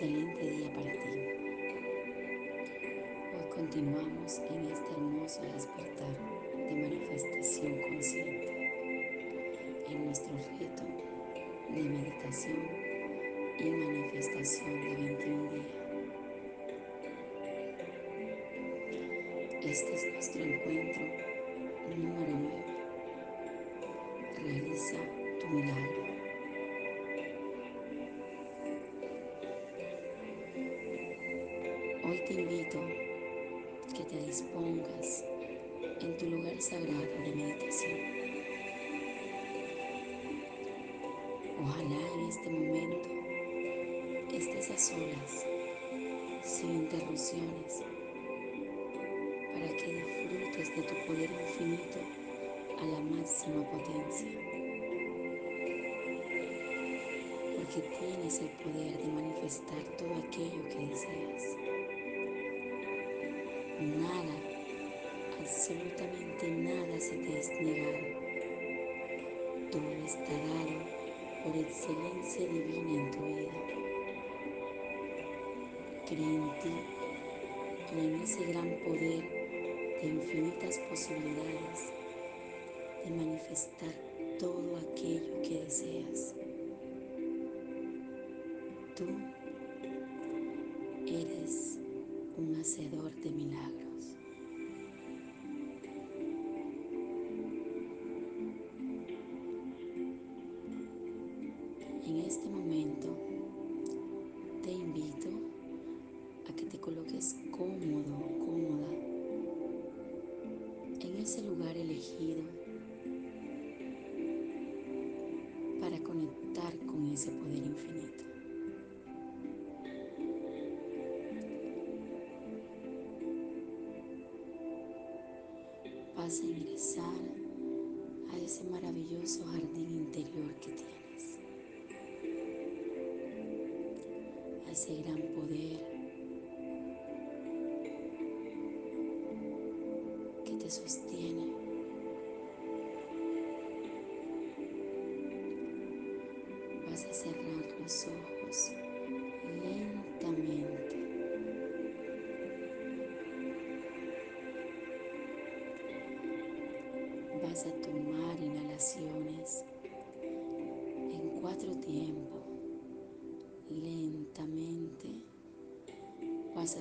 excelente día para ti. Hoy continuamos en este hermoso despertar de manifestación consciente en nuestro reto de meditación y manifestación de 21 días. Este es nuestro encuentro número 9. Realiza tu milagro. Te invito que te dispongas en tu lugar sagrado de meditación. Ojalá en este momento estés a solas, sin interrupciones, para que disfrutes de tu poder infinito a la máxima potencia. Porque tienes el poder de manifestar todo aquello excelencia divina en tu vida. Cree en ti y en ese gran poder de infinitas posibilidades de manifestar todo aquello que deseas. Tú eres un hacedor de milagros. En este momento te invito a que te coloques cómodo cómoda en ese lugar elegido para conectar con ese poder infinito. vas a ingresar a ese maravilloso jardín interior que tienes, ese gran poder que te sostiene. Vas a cerrar los ojos lentamente. vas a tomar inhalaciones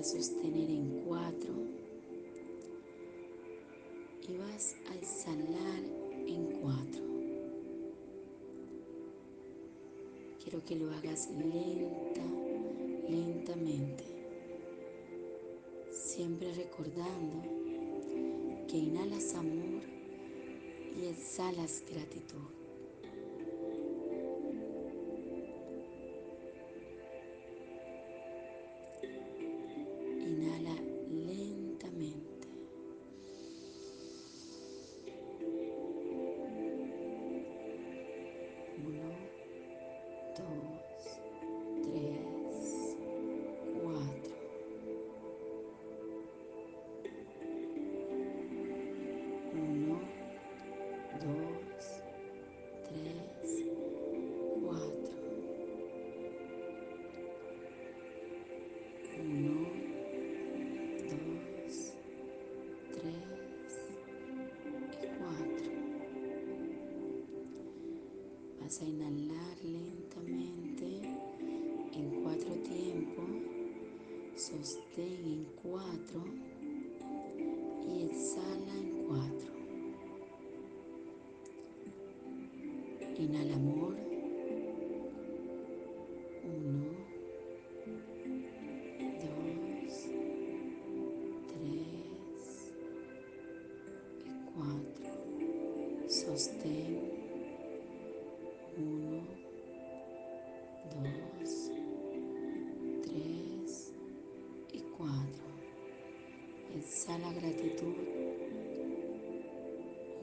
sostener en cuatro y vas a exhalar en cuatro. Quiero que lo hagas lenta, lentamente, siempre recordando que inhalas amor y exhalas gratitud. Sostén en cuatro y exhala en cuatro. Inhala amor.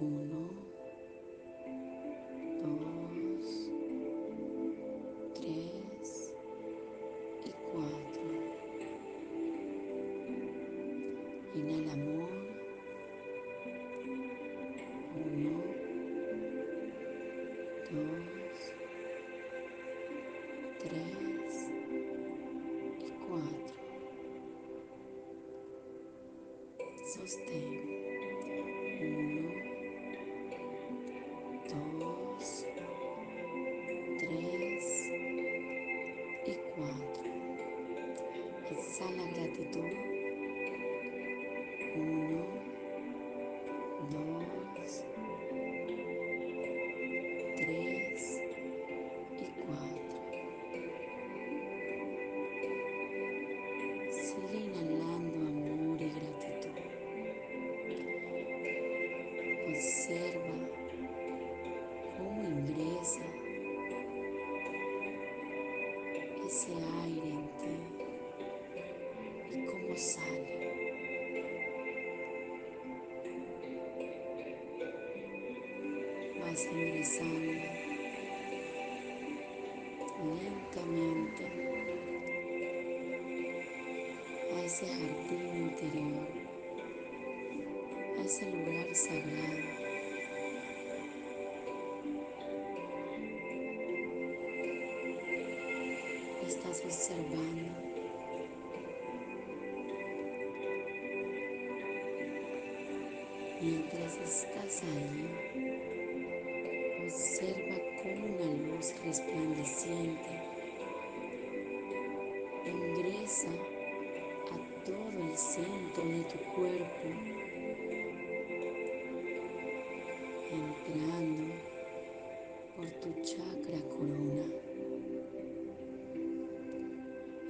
Uno, dos, tres y cuatro. Inhala amor. Uno, dos, tres y cuatro. Sostén. Gratitud. Vas ingresando lentamente a ese jardín interior, a ese lugar sagrado. Resplandeciente ingresa a todo el centro de tu cuerpo, entrando por tu chakra corona,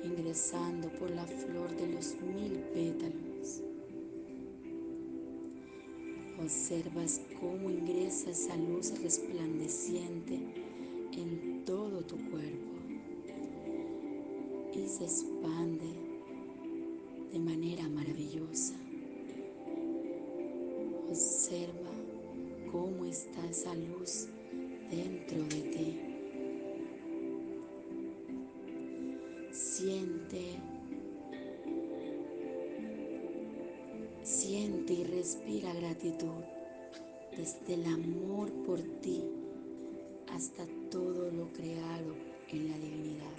ingresando por la flor de los mil pétalos. Observas cómo ingresa esa luz resplandeciente en todo tu cuerpo y se expande de manera maravillosa. Observa cómo está esa luz dentro de ti. Siente, siente y respira gratitud desde el amor por ti hasta todo lo creado en la divinidad.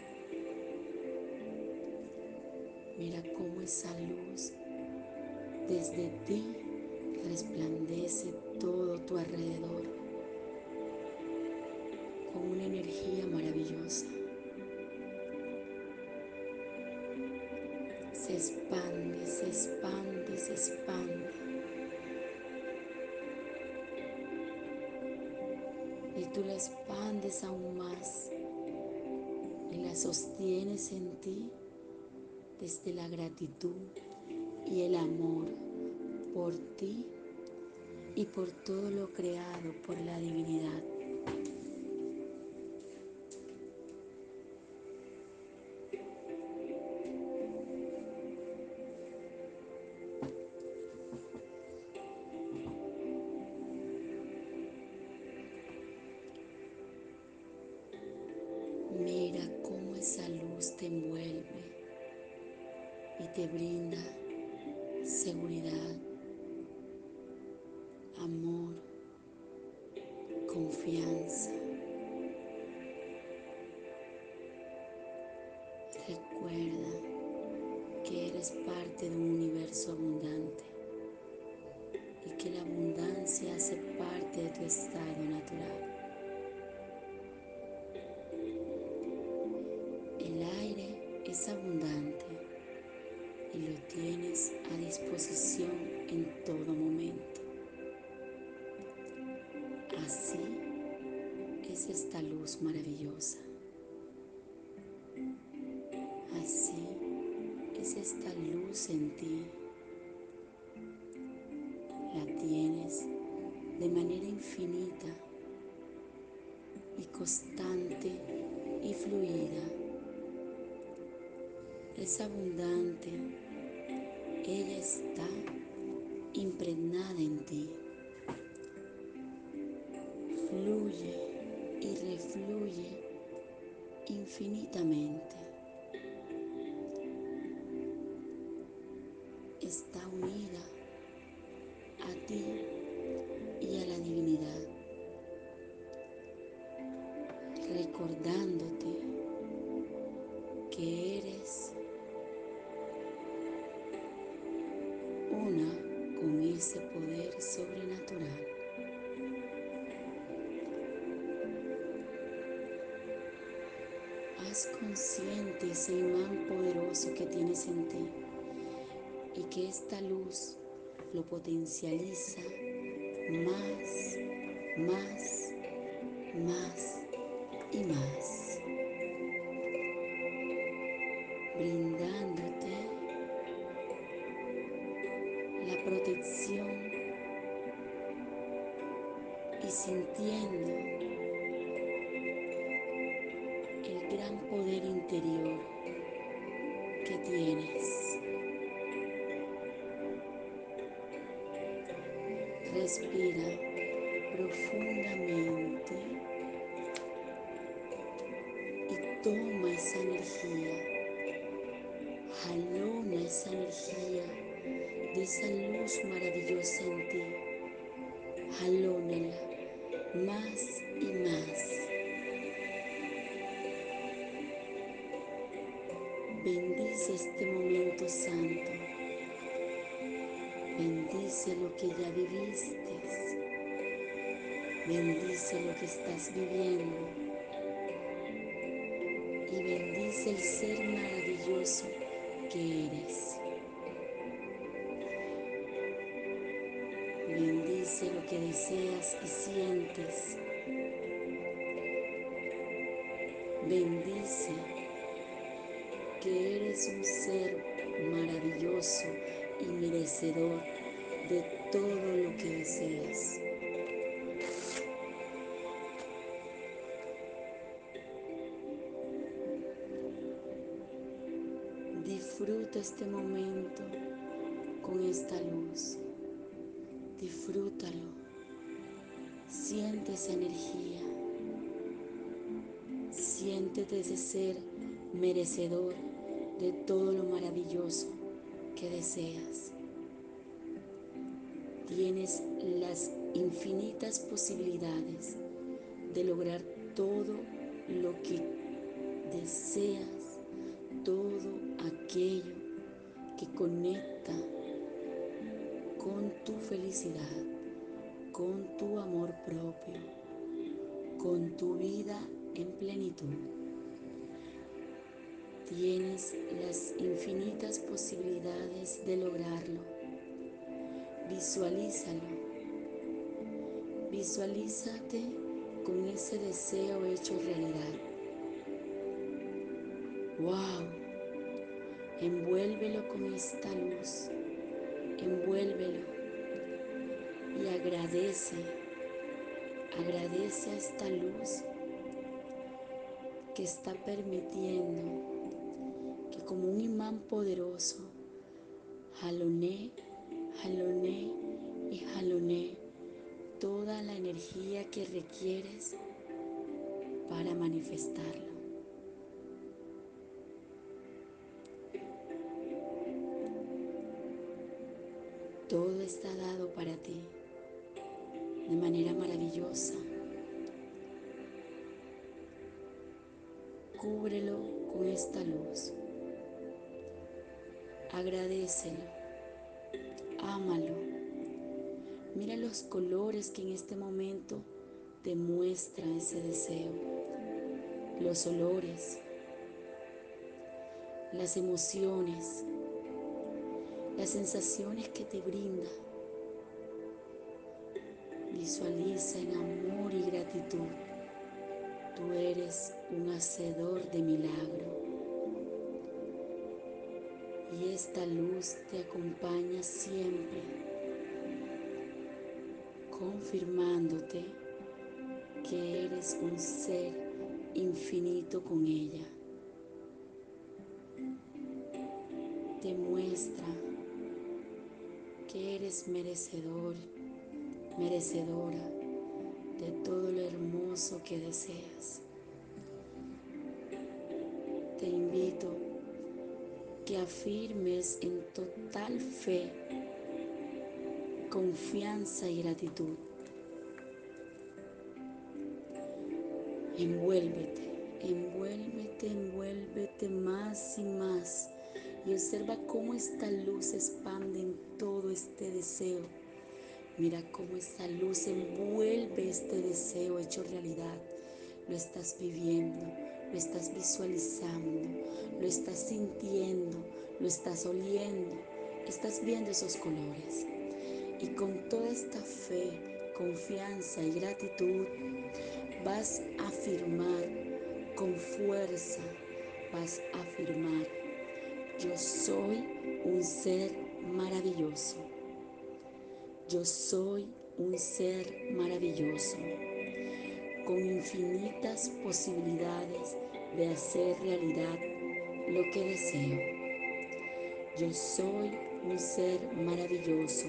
Mira cómo esa luz desde ti resplandece todo tu alrededor con una energía maravillosa. Se expande, se expande, se expande. Y tú la expandes aún más y la sostienes en ti desde la gratitud y el amor por ti y por todo lo creado por la divinidad. Te brinda seguridad, amor, confianza. Recuerda que eres parte de un universo abundante y que la abundancia hace parte de tu estado natural. De manera infinita y constante y fluida. Es abundante. Ella está impregnada en ti. Fluye y refluye infinitamente. Está unida que eres una con ese poder sobrenatural. Haz consciente ese imán poderoso que tienes en ti y que esta luz lo potencializa más, más, más y más, y sintiendo el gran poder interior que tienes. Respira profundamente y toma esa energía. Jalona esa energía de esa luz maravillosa en ti. Jalónala más y más. Bendice este momento santo. Bendice lo que ya viviste. Bendice lo que estás viviendo. Y bendice el ser maravilloso que eres. Que deseas y sientes. Bendice que eres un ser maravilloso y merecedor de todo lo que deseas. Disfruta este momento con esta luz. Disfrútalo. Siente esa energía. Siéntete ese ser merecedor de todo lo maravilloso que deseas. Tienes las infinitas posibilidades de lograr todo lo que deseas, todo aquello que conecta con tu felicidad, con tu amor propio, con tu vida en plenitud. Tienes las infinitas posibilidades de lograrlo. Visualízalo. Visualízate con ese deseo hecho realidad. ¡Wow! Envuélvelo con esta luz. Envuélvelo y agradece. Agradece a esta luz que está permitiendo como un imán poderoso, jaloné, jaloné y jaloné toda la energía que requieres para manifestarlo. Todo está dado para ti de manera maravillosa. Cúbrelo con esta luz. Agradecelo. Ámalo. Mira los colores que en este momento demuestra ese deseo. Los olores. Las emociones. Las sensaciones que te brinda. Visualiza en amor y gratitud. Tú eres un hacedor de milagro y esta luz te acompaña siempre, confirmándote que eres un ser infinito con ella. Te muestra eres merecedor, merecedora de todo lo hermoso que deseas. Te invito que afirmes en total fe, confianza y gratitud. Envuélvete, envuélvete, envuélvete más y más y observa cómo esta luz expande en todo este deseo. Mira cómo esa luz envuelve este deseo hecho realidad. Lo estás viviendo, lo estás visualizando, lo estás sintiendo, lo estás oliendo, estás viendo esos colores. Y con toda esta fe, confianza y gratitud, vas a afirmar con fuerza, vas a afirmar, yo soy un ser maravilloso. Yo soy un ser maravilloso con infinitas posibilidades de hacer realidad lo que deseo. Yo soy un ser maravilloso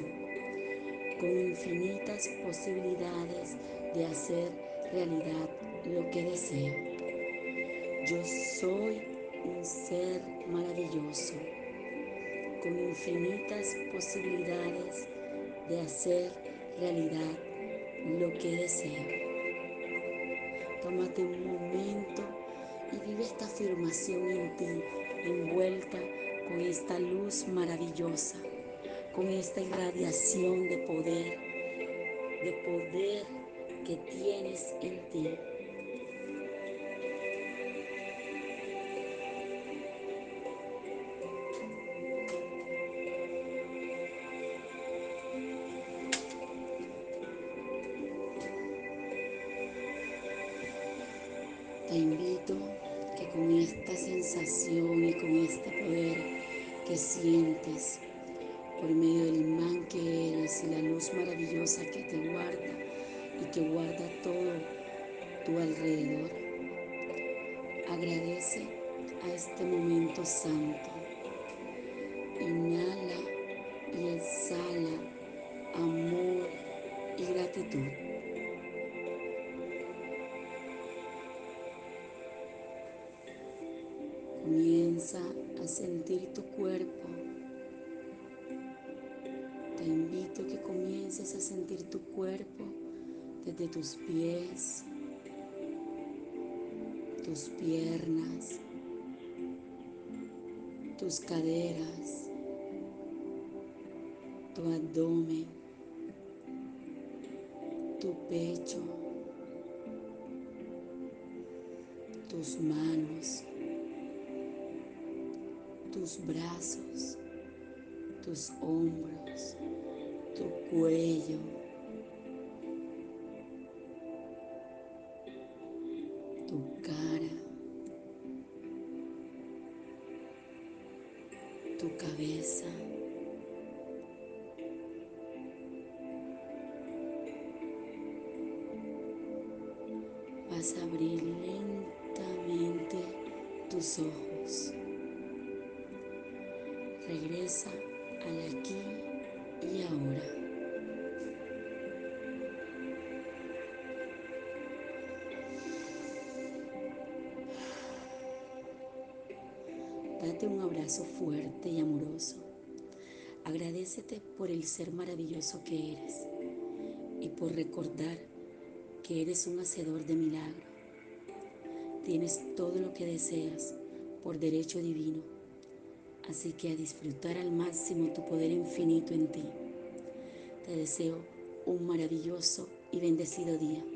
con infinitas posibilidades de hacer realidad lo que deseo. Yo soy un ser maravilloso con infinitas posibilidades de hacer realidad lo que deseo. Tómate un momento y vive esta afirmación en ti, envuelta con esta luz maravillosa, con esta irradiación de poder, de poder que tienes en ti. Comienza a sentir tu cuerpo. Te invito a que comiences a sentir tu cuerpo desde tus pies, tus piernas, tus caderas, tu abdomen, tu pecho, tus manos tus brazos, tus hombros, tu cuello, tu cara, tu cabeza. Vas a abrir lentamente tus ojos. Al aquí y ahora. Date un abrazo fuerte y amoroso. Agradecete por el ser maravilloso que eres y por recordar que eres un hacedor de milagro. Tienes todo lo que deseas por derecho divino Así que a disfrutar al máximo tu poder infinito en ti. Te deseo un maravilloso y bendecido día.